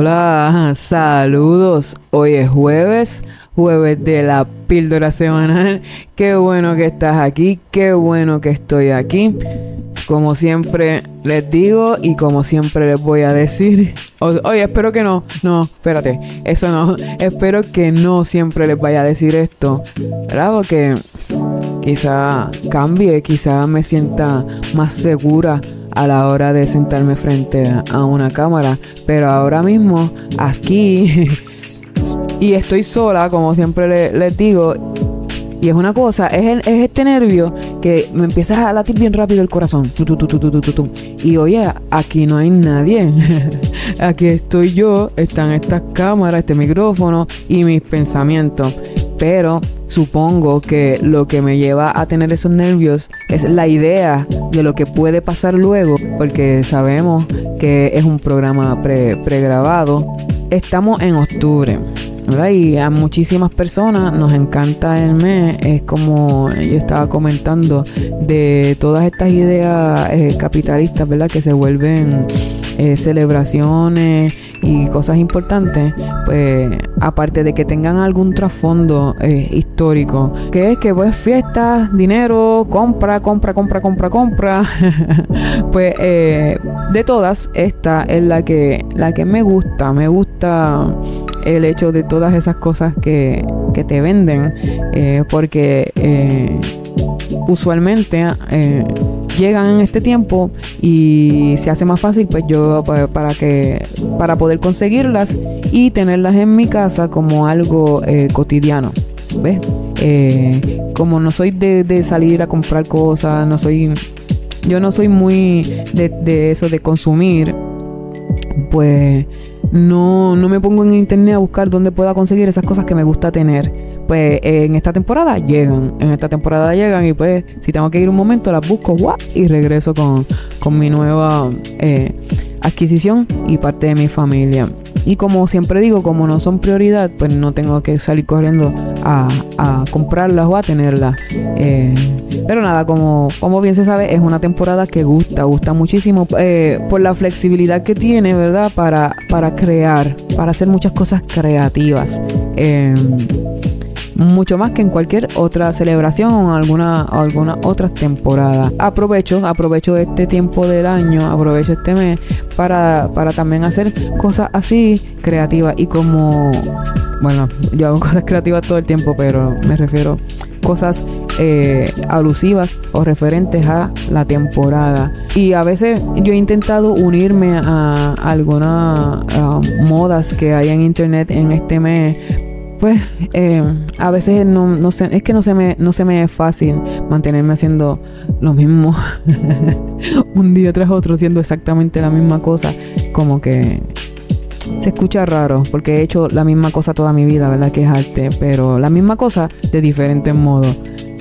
Hola, saludos. Hoy es jueves, jueves de la píldora semanal. Qué bueno que estás aquí, qué bueno que estoy aquí. Como siempre les digo y como siempre les voy a decir. Oye, espero que no. No, espérate. Eso no. Espero que no siempre les vaya a decir esto. ¿Verdad? Porque quizá cambie, quizá me sienta más segura a la hora de sentarme frente a una cámara. Pero ahora mismo, aquí, y estoy sola, como siempre les digo, y es una cosa, es, es este nervio que me empieza a latir bien rápido el corazón. y oye, aquí no hay nadie. aquí estoy yo, están estas cámaras, este micrófono y mis pensamientos. Pero supongo que lo que me lleva a tener esos nervios es la idea de lo que puede pasar luego, porque sabemos que es un programa pre pregrabado. Estamos en octubre. Y a muchísimas personas nos encanta el mes, es como yo estaba comentando, de todas estas ideas eh, capitalistas, ¿verdad? Que se vuelven eh, celebraciones y cosas importantes, pues aparte de que tengan algún trasfondo eh, histórico, que es que pues fiestas, dinero, compra, compra, compra, compra, compra, pues de todas esta es la que la que me gusta, me gusta el hecho de todas esas cosas que, te venden, eh, porque eh, usualmente eh, llegan en este tiempo y se hace más fácil pues yo para, que para poder conseguirlas y tenerlas en mi casa como algo cotidiano ¿ves? como no soy de, de, salir a comprar cosas no soy yo no soy muy de, de eso de consumir pues no, no me pongo en internet a buscar dónde pueda conseguir esas cosas que me gusta tener. Pues en esta temporada llegan, en esta temporada llegan y pues si tengo que ir un momento las busco y regreso con, con mi nueva eh, adquisición y parte de mi familia. Y como siempre digo, como no son prioridad, pues no tengo que salir corriendo a, a comprarlas o a tenerlas. Eh, pero nada, como, como bien se sabe, es una temporada que gusta, gusta muchísimo eh, por la flexibilidad que tiene, ¿verdad? Para, para crear, para hacer muchas cosas creativas. Eh, mucho más que en cualquier otra celebración o alguna, alguna otra temporada. Aprovecho, aprovecho este tiempo del año, aprovecho este mes para, para también hacer cosas así creativas y como, bueno, yo hago cosas creativas todo el tiempo, pero me refiero cosas eh, alusivas o referentes a la temporada. Y a veces yo he intentado unirme a algunas modas que hay en internet en este mes pues eh, a veces no, no sé, es que no se me, no se me es fácil mantenerme haciendo lo mismo un día tras otro, haciendo exactamente la misma cosa, como que escucha raro, porque he hecho la misma cosa toda mi vida, ¿verdad? Que es arte, pero la misma cosa de diferentes modos.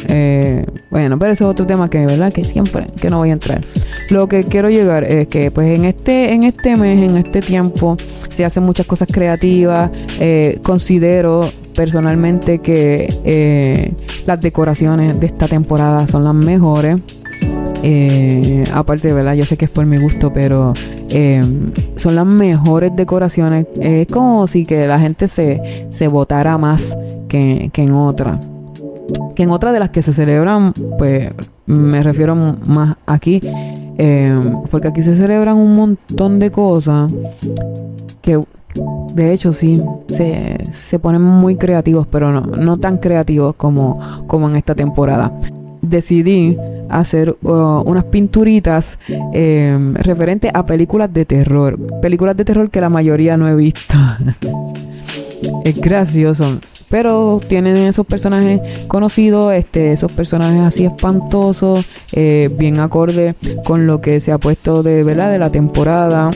Eh, bueno, pero eso es otro tema que, ¿verdad? Que siempre, que no voy a entrar. Lo que quiero llegar es que, pues, en este, en este mes, en este tiempo, se hacen muchas cosas creativas. Eh, considero personalmente que eh, las decoraciones de esta temporada son las mejores. Aparte, ¿verdad? Yo sé que es por mi gusto, pero son las mejores decoraciones. Es como si que la gente se, se votara más que, que en otra que en otras de las que se celebran, pues me refiero más aquí, eh, porque aquí se celebran un montón de cosas que de hecho sí se, se ponen muy creativos, pero no, no tan creativos como, como en esta temporada. Decidí hacer uh, unas pinturitas eh, referentes a películas de terror. Películas de terror que la mayoría no he visto. es gracioso. Pero tienen esos personajes conocidos, este, esos personajes así espantosos, eh, bien acorde con lo que se ha puesto de, ¿verdad? de la temporada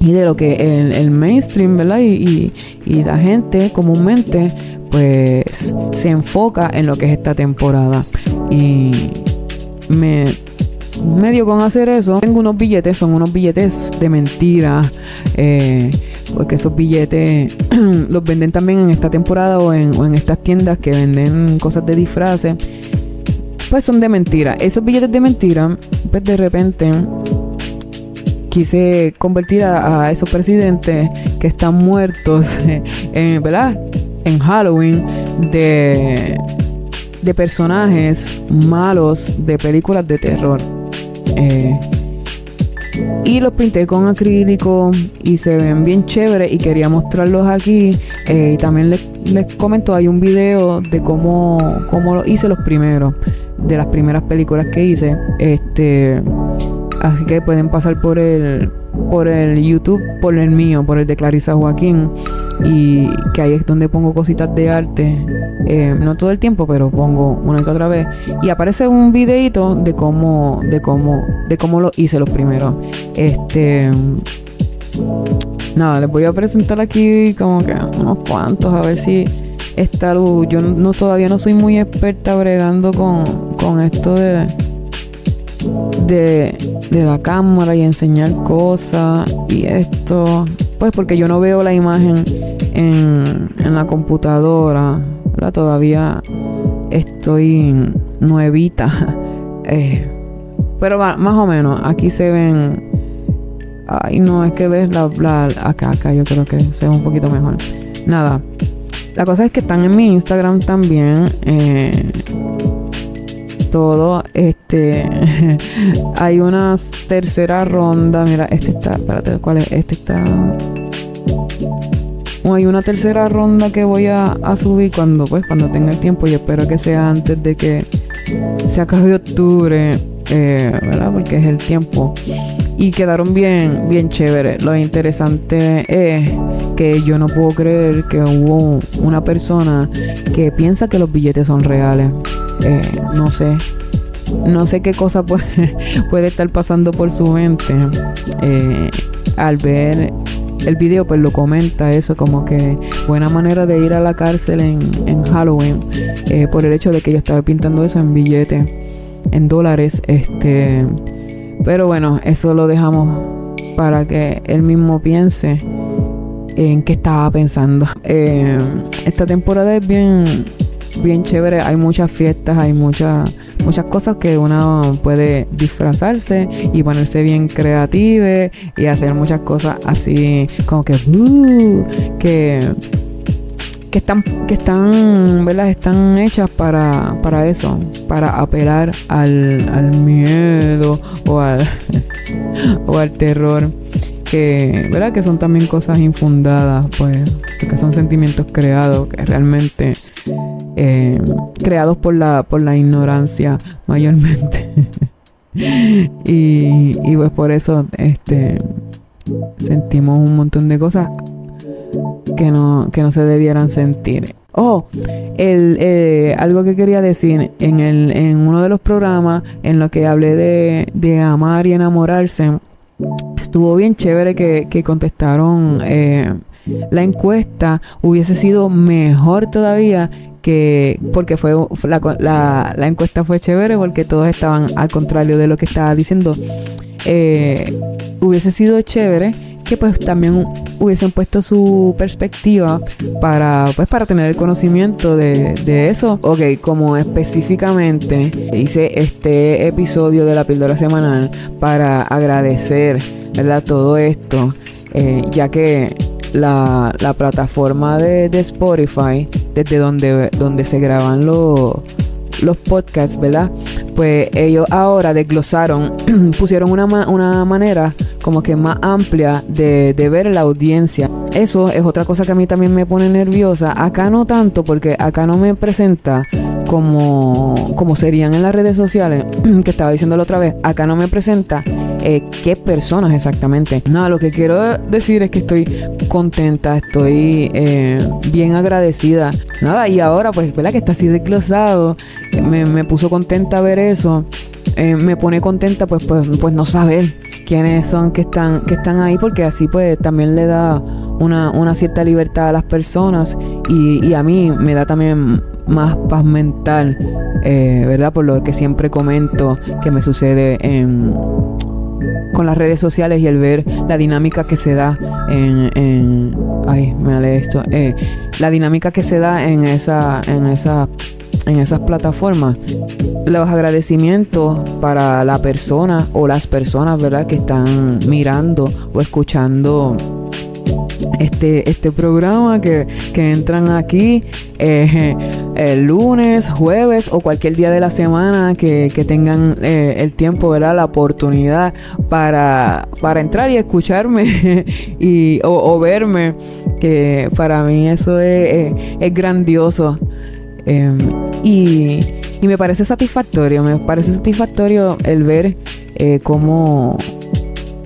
y de lo que el, mainstream, ¿verdad? Y, y, la gente comúnmente, pues, se enfoca en lo que es esta temporada. Y me medio con hacer eso. Tengo unos billetes, son unos billetes de mentira. Eh, porque esos billetes los venden también en esta temporada o en, estas tiendas que venden cosas de disfraces. Pues son de mentira. Esos billetes de mentira, pues de repente quise convertir a, esos presidentes que están muertos, en, ¿verdad? En Halloween de, de personajes malos de películas de terror. Eh, y los pinté con acrílico y se ven bien chéveres y quería mostrarlos aquí. Eh, y también les, les, comento, hay un video de cómo, cómo hice los primeros, de las primeras películas que hice. Este, así que pueden pasar por el por el YouTube, por el mío, por el de Clarisa Joaquín, y que ahí es donde pongo cositas de arte, eh, no todo el tiempo, pero pongo una y otra vez, y aparece un videito de cómo, de cómo, de cómo lo hice los primeros. Este, nada, les voy a presentar aquí como que unos cuantos, a ver si esta luz, yo no, todavía no soy muy experta bregando con, con esto de de, la cámara y enseñar cosas y esto, pues porque yo no veo la imagen en, la computadora, Todavía estoy nuevita. Eh, pero más o menos, aquí se ven. Ay, no, es que ves la, acá, acá yo creo que se ve un poquito mejor. Nada. La cosa es que están en mi Instagram también. Eh, todo. Este hay una tercera ronda. Mira, este está. Espérate, ¿cuál es? Este está. Hay una tercera ronda que voy a, subir cuando pues cuando tenga el tiempo y espero que sea antes de que se acabe octubre, eh, ¿verdad? Porque es el tiempo. Y quedaron bien, bien chévere. Lo interesante es que yo no puedo creer que hubo una persona que piensa que los billetes son reales. Eh, no sé. No sé qué cosa puede, estar pasando por su mente. Eh, al ver el video, pues lo comenta eso, como que buena manera de ir a la cárcel en, Halloween, eh, por el hecho de que yo estaba pintando eso en billetes, en dólares. Este, pero bueno, eso lo dejamos para que él mismo piense en qué estaba pensando. esta temporada es bien bien chévere. Hay muchas fiestas, hay muchas muchas cosas que uno puede disfrazarse y ponerse bien creative y hacer muchas cosas así como que uh, que que están que están ¿verdad? están hechas para, para eso para apelar al, al miedo o al o al terror que, ¿verdad? que son también cosas infundadas, pues, que son sentimientos creados, que realmente eh, creados por la, por la ignorancia mayormente. y, y pues por eso este sentimos un montón de cosas que no, que no se debieran sentir. Oh, el, eh, algo que quería decir en, el, en uno de los programas en lo que hablé de, de amar y enamorarse, estuvo bien chévere que, contestaron eh, la encuesta. Hubiese sido mejor todavía que porque fue la, la, encuesta fue chévere porque todos estaban al contrario de lo que estaba diciendo. Eh, hubiese sido chévere que pues también hubiesen puesto su perspectiva para pues para tener el conocimiento de, eso. Ok, como específicamente hice este episodio de la píldora semanal para agradecer, ¿verdad? Todo esto, eh, ya que la, la plataforma de, de, Spotify, desde donde, donde se graban los los podcasts, ¿verdad? Pues ellos ahora desglosaron, pusieron una, una manera como que más amplia de, de, ver la audiencia. Eso es otra cosa que a mí también me pone nerviosa. Acá no tanto, porque acá no me presenta como, como serían en las redes sociales, que estaba diciendo la otra vez. Acá no me presenta eh, qué personas exactamente. Nada, lo que quiero decir es que estoy contenta, estoy eh, bien agradecida. Nada, y ahora pues, ¿verdad? Que está así desglosado. Me, me puso contenta ver eso. Eh, me pone contenta pues, pues, pues no saber quiénes son que están, que están ahí, porque así pues también le da una, una cierta libertad a las personas y, a mí me da también más paz mental, ¿verdad? Por lo que siempre comento que me sucede en con las redes sociales y el ver la dinámica que se da en, ay me esto eh, la dinámica que se da en esa en esa en esas plataformas. Los agradecimientos para la persona o las personas, ¿verdad? Que están mirando o escuchando este, este programa que, entran aquí eh, el lunes, jueves o cualquier día de la semana que, tengan eh, el tiempo, ¿verdad? La oportunidad para, para entrar y escucharme y, o, verme, que para mí eso es, grandioso. Em, y, y, me parece satisfactorio, me parece satisfactorio el ver eh, cómo,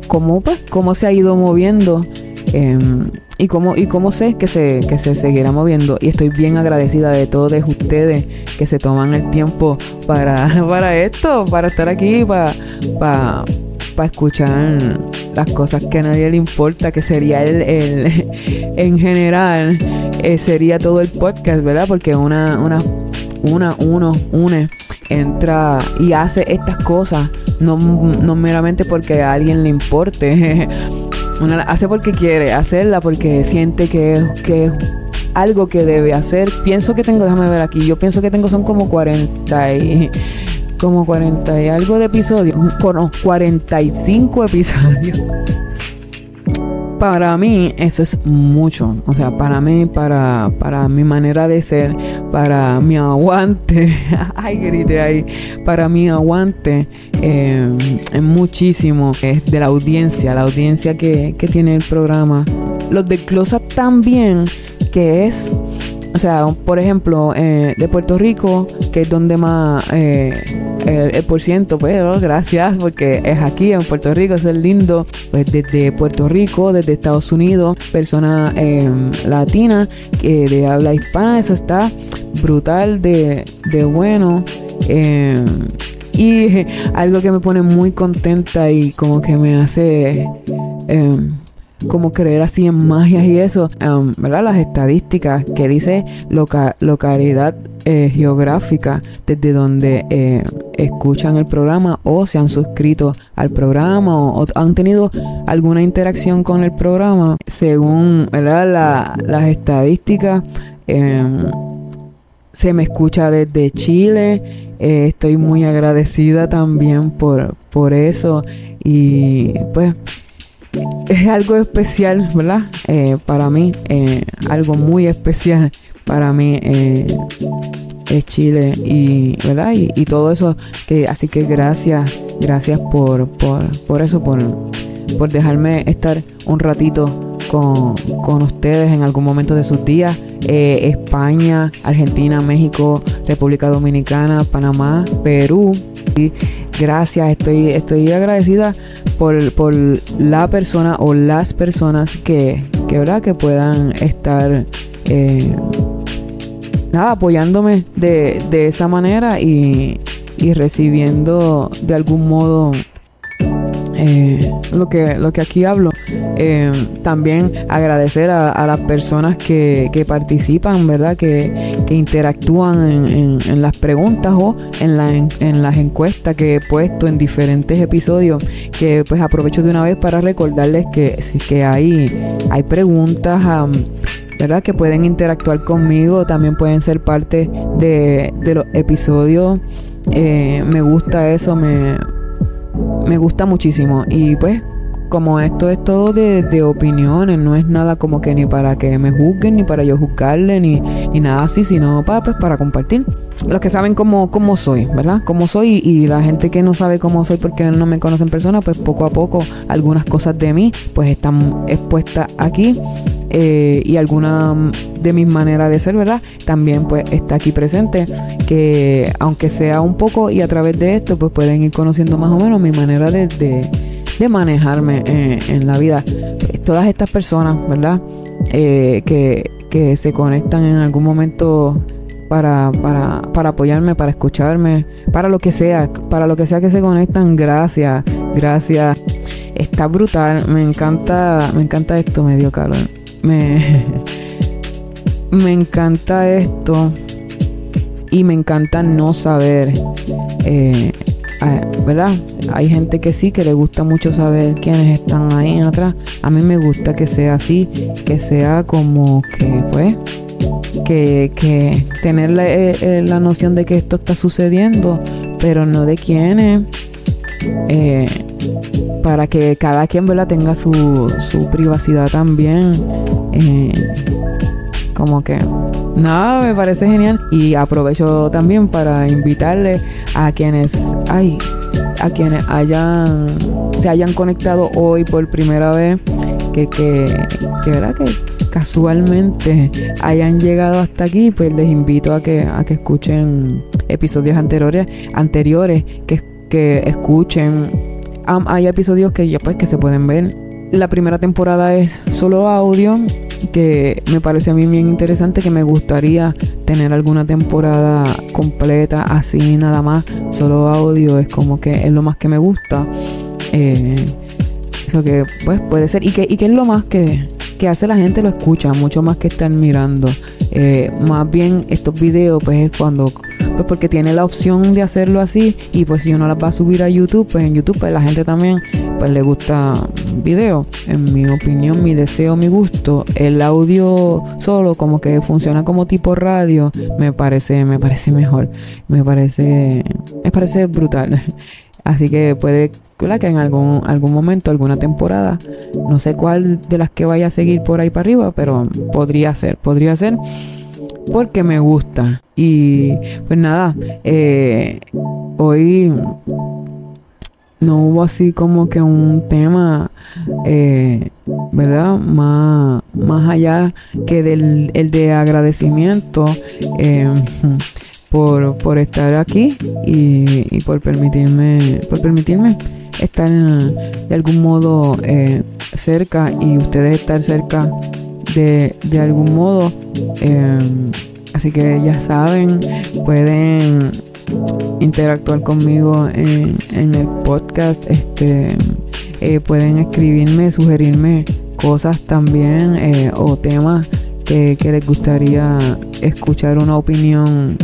cómo, pues, cómo se ha ido moviendo Em, y cómo, y cómo sé que se, que se seguirá moviendo. Y estoy bien agradecida de todos ustedes que se toman el tiempo para, para esto, para estar aquí, para, para, para escuchar las cosas que a nadie le importa, que sería el, el en general, eh, sería todo el podcast, ¿verdad? Porque una, una, una, uno, une entra y hace estas cosas, no, no meramente porque a alguien le importe, Hace porque quiere hacerla, porque siente que, es algo que debe hacer. Pienso que tengo, déjame ver aquí, yo pienso que tengo son como 40 y como 40 y algo de episodios, no, 45 episodios para mí eso es mucho. O sea, para mí, para, para mi manera de ser, para mi aguante, ay, grite ahí, para mi aguante eh, es muchísimo. Es de la audiencia, la audiencia que, que tiene el programa. Los de Closa también, que es o sea, por ejemplo, eh, de Puerto Rico, que es donde más eh, el, por ciento, pero gracias porque es aquí en Puerto Rico, es el lindo. Pues desde Puerto Rico, desde Estados Unidos, persona eh, latina que de habla hispana, eso está brutal de, de bueno. y algo que me pone muy contenta y como que me hace como creer así en magias y eso, ¿verdad? Las estadísticas que dice localidad eh, geográfica desde donde eh, escuchan el programa o se han suscrito al programa o, han tenido alguna interacción con el programa, según ¿verdad? las estadísticas. Em, se me escucha desde Chile. Eh, estoy muy agradecida también por, por eso. Y pues es algo especial, ¿verdad? Eh, para mí, eh, algo muy especial para mí eh, es Chile y, ¿verdad? Y, todo eso, que así que gracias, gracias por, por, por eso, por, por dejarme estar un ratito con, con, ustedes en algún momento de sus días. España, Argentina, México, República Dominicana, Panamá, Perú. Gracias, estoy, estoy agradecida por, por la persona o las personas que, que, ¿verdad? que puedan estar eh, nada, apoyándome de, de esa manera y, y recibiendo de algún modo eh, lo, que, lo que aquí hablo. Eh, también agradecer a, las personas que, participan, ¿verdad? Que, interactúan en, las preguntas o en, la, en, las encuestas que he puesto en diferentes episodios. Que pues aprovecho de una vez para recordarles que, que hay, hay preguntas. ¿verdad? Que pueden interactuar conmigo, también pueden ser parte de, los episodios. Eh, me gusta eso, me, me gusta muchísimo. Y pues, como esto es todo de, opiniones, no es nada como que ni para que me juzguen, ni para yo juzgarle, ni, ni nada así, sino para, pues, para compartir. Los que saben cómo, cómo soy, ¿verdad? Cómo soy y, la gente que no sabe cómo soy porque no me conocen en persona, pues poco a poco algunas cosas de mí pues están expuestas aquí eh, y alguna de mis maneras de ser, ¿verdad? También pues está aquí presente, que aunque sea un poco y a través de esto pues pueden ir conociendo más o menos mi manera de, de, manejarme eh, en la vida. Todas estas personas, ¿verdad? Eh, que, que se conectan en algún momento para, para, para, apoyarme, para escucharme, para lo que sea, para lo que sea que se conectan, gracias, gracias. Está brutal, me encanta, me encanta esto, medio calor me, me encanta esto y me encanta no saber, eh, ¿verdad? Hay gente que sí, que le gusta mucho saber quiénes están ahí atrás. A mí me gusta que sea así, que sea como que, pues, que, que tener la, eh, eh, la, noción de que esto está sucediendo, pero no de quiénes. Eh, para que cada quien tenga su, su privacidad también. Eh, como que nada, me parece genial. Y aprovecho también para invitarle a quienes, ay, a quienes hayan, se hayan conectado hoy por primera vez, que, que, que verdad que casualmente hayan llegado hasta aquí, pues les invito a que, a que escuchen episodios anteriores, anteriores que, que escuchen. hay episodios que ya pues que se pueden ver. La primera temporada es solo audio, que me parece a mí bien interesante, que me gustaría tener alguna temporada completa así nada más, solo audio, es como que es lo más que me gusta. Eh, eso que pues puede ser, y que, y que es lo más que, que hace la gente lo escucha, mucho más que estar mirando. Eh, más bien estos videos, pues es cuando, pues porque tiene la opción de hacerlo así y pues si uno las va a subir a YouTube, pues en YouTube pues la gente también pues le gusta video. En mi opinión, mi deseo, mi gusto, el audio solo como que funciona como tipo radio, me parece, me parece mejor, me parece, me parece brutal. Así que puede que en algún, algún momento, alguna temporada, no sé cuál de las que vaya a seguir por ahí para arriba, pero podría ser, podría ser porque me gusta. Y pues nada, eh, hoy no hubo así como que un tema, eh, ¿verdad? Más, más allá que del el de agradecimiento. Eh, por, por estar aquí y, y, por permitirme por permitirme estar de algún modo eh, cerca y ustedes estar cerca de, de algún modo em, así que ya saben pueden interactuar conmigo en, el podcast este eh, pueden escribirme sugerirme cosas también eh, o temas que, que les gustaría escuchar una opinión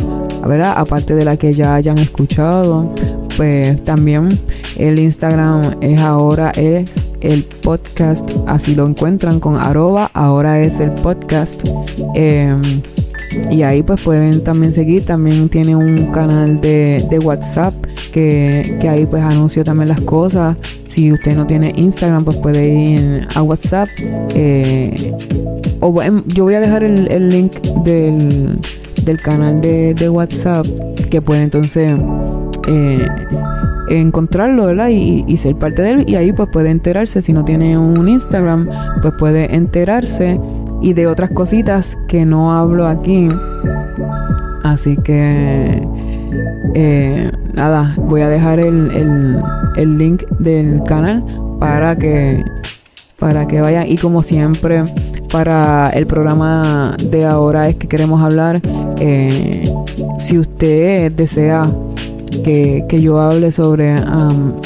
¿verdad? Aparte de la que ya hayan escuchado, pues también el Instagram es ahora es el podcast, así lo encuentran con arroba, ahora es el podcast. Em, y ahí pues pueden también seguir, también tiene un canal de, WhatsApp que, que, ahí pues anuncio también las cosas. Si usted no tiene Instagram pues puede ir a WhatsApp. Eh, o yo voy a dejar el, el link del, del canal de, de WhatsApp que puede entonces eh, encontrarlo, ¿verdad? Y, ser parte de él. Y ahí pues puede enterarse. Si no tiene un Instagram, pues puede enterarse. Y de otras cositas que no hablo aquí. Así que... Eh, nada, voy a dejar el, el, el link del canal para que para que vayan y como siempre para el programa de ahora es que queremos hablar eh, si usted desea que, yo hable sobre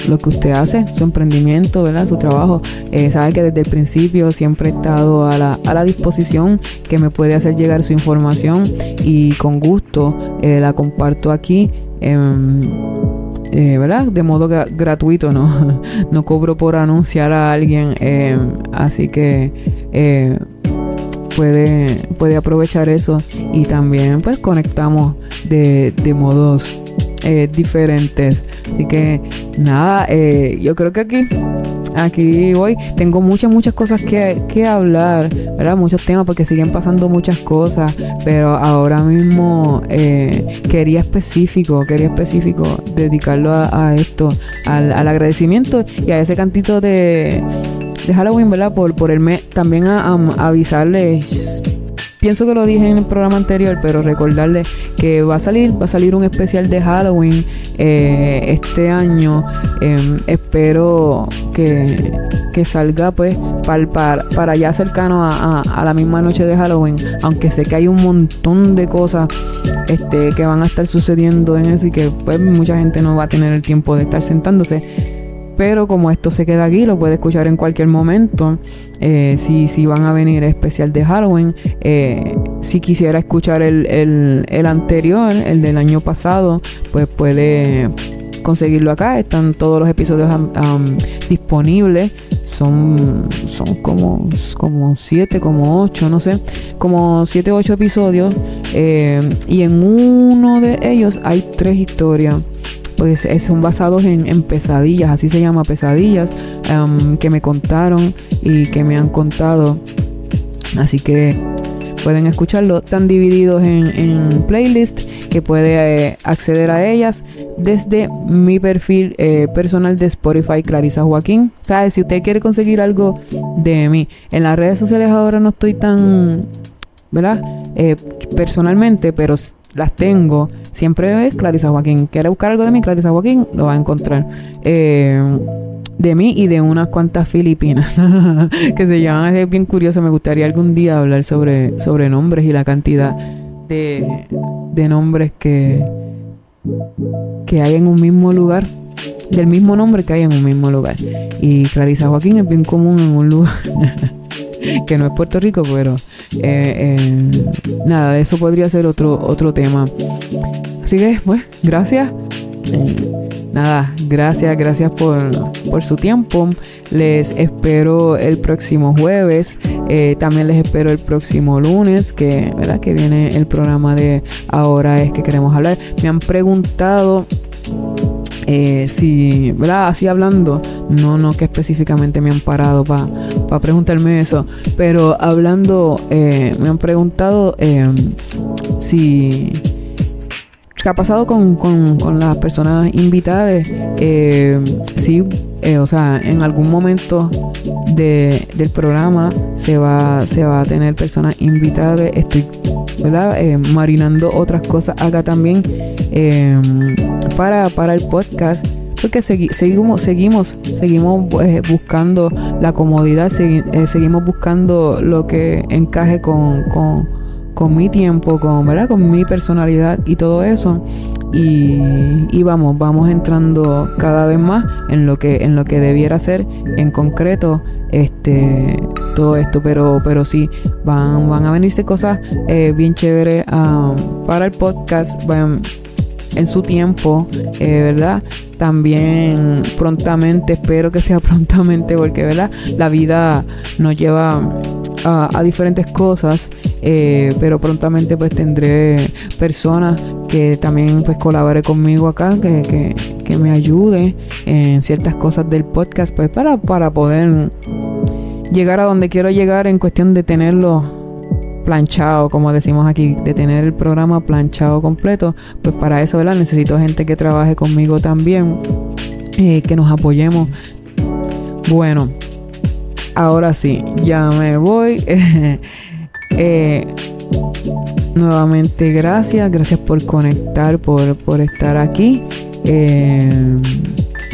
lo que usted hace, su emprendimiento, ¿verdad? su trabajo. Eh, sabe que desde el principio siempre he estado a la, a la disposición que me puede hacer llegar su información y con gusto eh, la comparto aquí. Eh, ¿verdad? De modo gratuito, ¿no? no cobro por anunciar a alguien, así que puede, puede aprovechar eso y también pues conectamos de, de modos eh, diferentes. Así que nada, eh, yo creo que aquí, aquí voy. Tengo muchas, muchas cosas que, que hablar, ¿verdad? Muchos temas porque siguen pasando muchas cosas, pero ahora mismo eh, quería específico, quería específico dedicarlo a, esto, al, al agradecimiento y a ese cantito de de Halloween, ¿verdad? Por, por el mes. También a, avisarles pienso que lo dije en el programa anterior, pero recordarles que va a salir, va a salir un especial de Halloween eh, este año. Em, espero que, que, salga pues para, para, para ya cercano a, a, la misma noche de Halloween. Aunque sé que hay un montón de cosas este, que van a estar sucediendo en eso y que pues mucha gente no va a tener el tiempo de estar sentándose pero como esto se queda aquí, lo puede escuchar en cualquier momento. Eh, si, si van a venir especial de Halloween, eh, si quisiera escuchar el, el, el, anterior, el del año pasado, pues puede conseguirlo acá. Están todos los episodios disponibles. Son, son como, como siete, como ocho, no sé, como siete, ocho episodios. Eh, y en uno de ellos hay tres historias pues son basados en, pesadillas, así se llama pesadillas, que me contaron y que me han contado. Así que pueden escucharlo. Están divididos en, en playlist que puede eh, acceder a ellas desde mi perfil eh, personal de Spotify, Clarisa Joaquín. ¿Sabes? Si usted quiere conseguir algo de mí, en las redes sociales ahora no estoy tan, ¿verdad? Eh, personalmente, pero las tengo. Siempre es Clarisa Joaquín. ¿Quiere buscar algo de mí? Clarisa Joaquín lo va a encontrar. Eh, de mí y de unas cuantas filipinas que se llaman, es bien curioso, me gustaría algún día hablar sobre, sobre nombres y la cantidad de, de nombres que, que hay en un mismo lugar, del mismo nombre que hay en un mismo lugar. Y Clarisa Joaquín es bien común en un lugar que no es Puerto Rico, pero eh, eh, nada, eso podría ser otro, otro tema. Así que, pues, gracias. Eh, nada, gracias, gracias por, su tiempo. Les espero el próximo jueves. También les espero el próximo lunes, que, ¿verdad? que viene el programa de Ahora es que queremos hablar. Me han preguntado si, ¿verdad? Así hablando, no, no que específicamente me han parado para preguntarme eso, pero hablando, eh, me han preguntado si ¿Qué ha pasado con, con, las personas invitadas? Eh, sí, eh, o sea, en algún momento de, del programa se va, se va a tener personas invitadas. Estoy ¿verdad? Eh, marinando otras cosas acá también eh, para, para el podcast porque seguimos seguimos seguimos buscando la comodidad seguimos buscando lo que encaje con, mi tiempo, con, con mi personalidad y todo eso. Y, vamos, vamos entrando cada vez más en lo que, en lo que debiera ser en concreto este todo esto. Pero, pero sí, van, van a venirse cosas eh, bien chéveres um, para el podcast. Van, en su tiempo, eh, ¿verdad? También prontamente, espero que sea prontamente, porque, ¿verdad? La vida nos lleva a, diferentes cosas, eh, pero prontamente pues tendré personas que también pues colabore conmigo acá, que, que, me ayude en ciertas cosas del podcast, pues para, para poder llegar a donde quiero llegar en cuestión de tenerlo planchado, como decimos aquí, de tener el programa planchado completo, pues para eso, ¿verdad? Necesito gente que trabaje conmigo también, eh, que nos apoyemos. Bueno, ahora sí, ya me voy. Eh, nuevamente gracias, gracias por conectar, por, por estar aquí. Eh,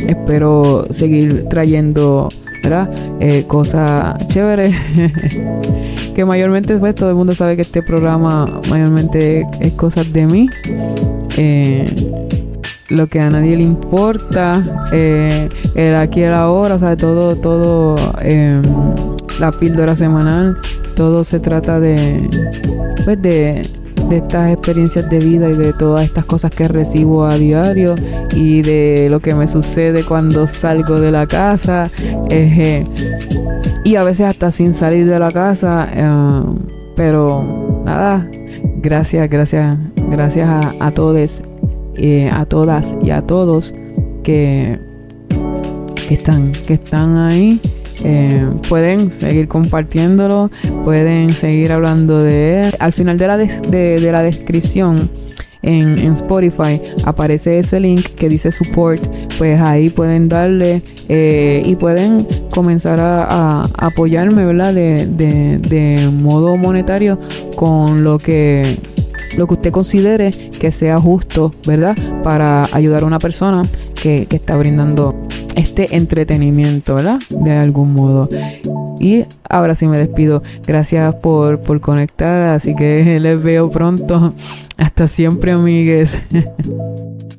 espero seguir trayendo ¿verdad? Eh, cosas chéveres. que mayormente pues todo el mundo sabe que este programa mayormente es cosas de mí. lo que a nadie le importa, eh, el aquí el ahora, o todo, todo, em, la píldora semanal, todo se trata de, pues de, de estas experiencias de vida y de todas estas cosas que recibo a diario y de lo que me sucede cuando salgo de la casa eh, y a veces hasta sin salir de la casa eh, pero nada gracias gracias gracias a, todos eh, a todas y a todos que, que están que están ahí eh, pueden seguir compartiéndolo, pueden seguir hablando de él. Al final de la, de, la descripción en, Spotify aparece ese link que dice support, pues ahí pueden darle eh, y pueden comenzar a, apoyarme, ¿verdad? De, de, modo monetario con lo que lo que usted considere que sea justo, ¿verdad? Para ayudar a una persona que, está brindando este entretenimiento, ¿verdad? De algún modo. Y ahora sí me despido. Gracias por, por conectar. Así que les veo pronto. Hasta siempre, amigues.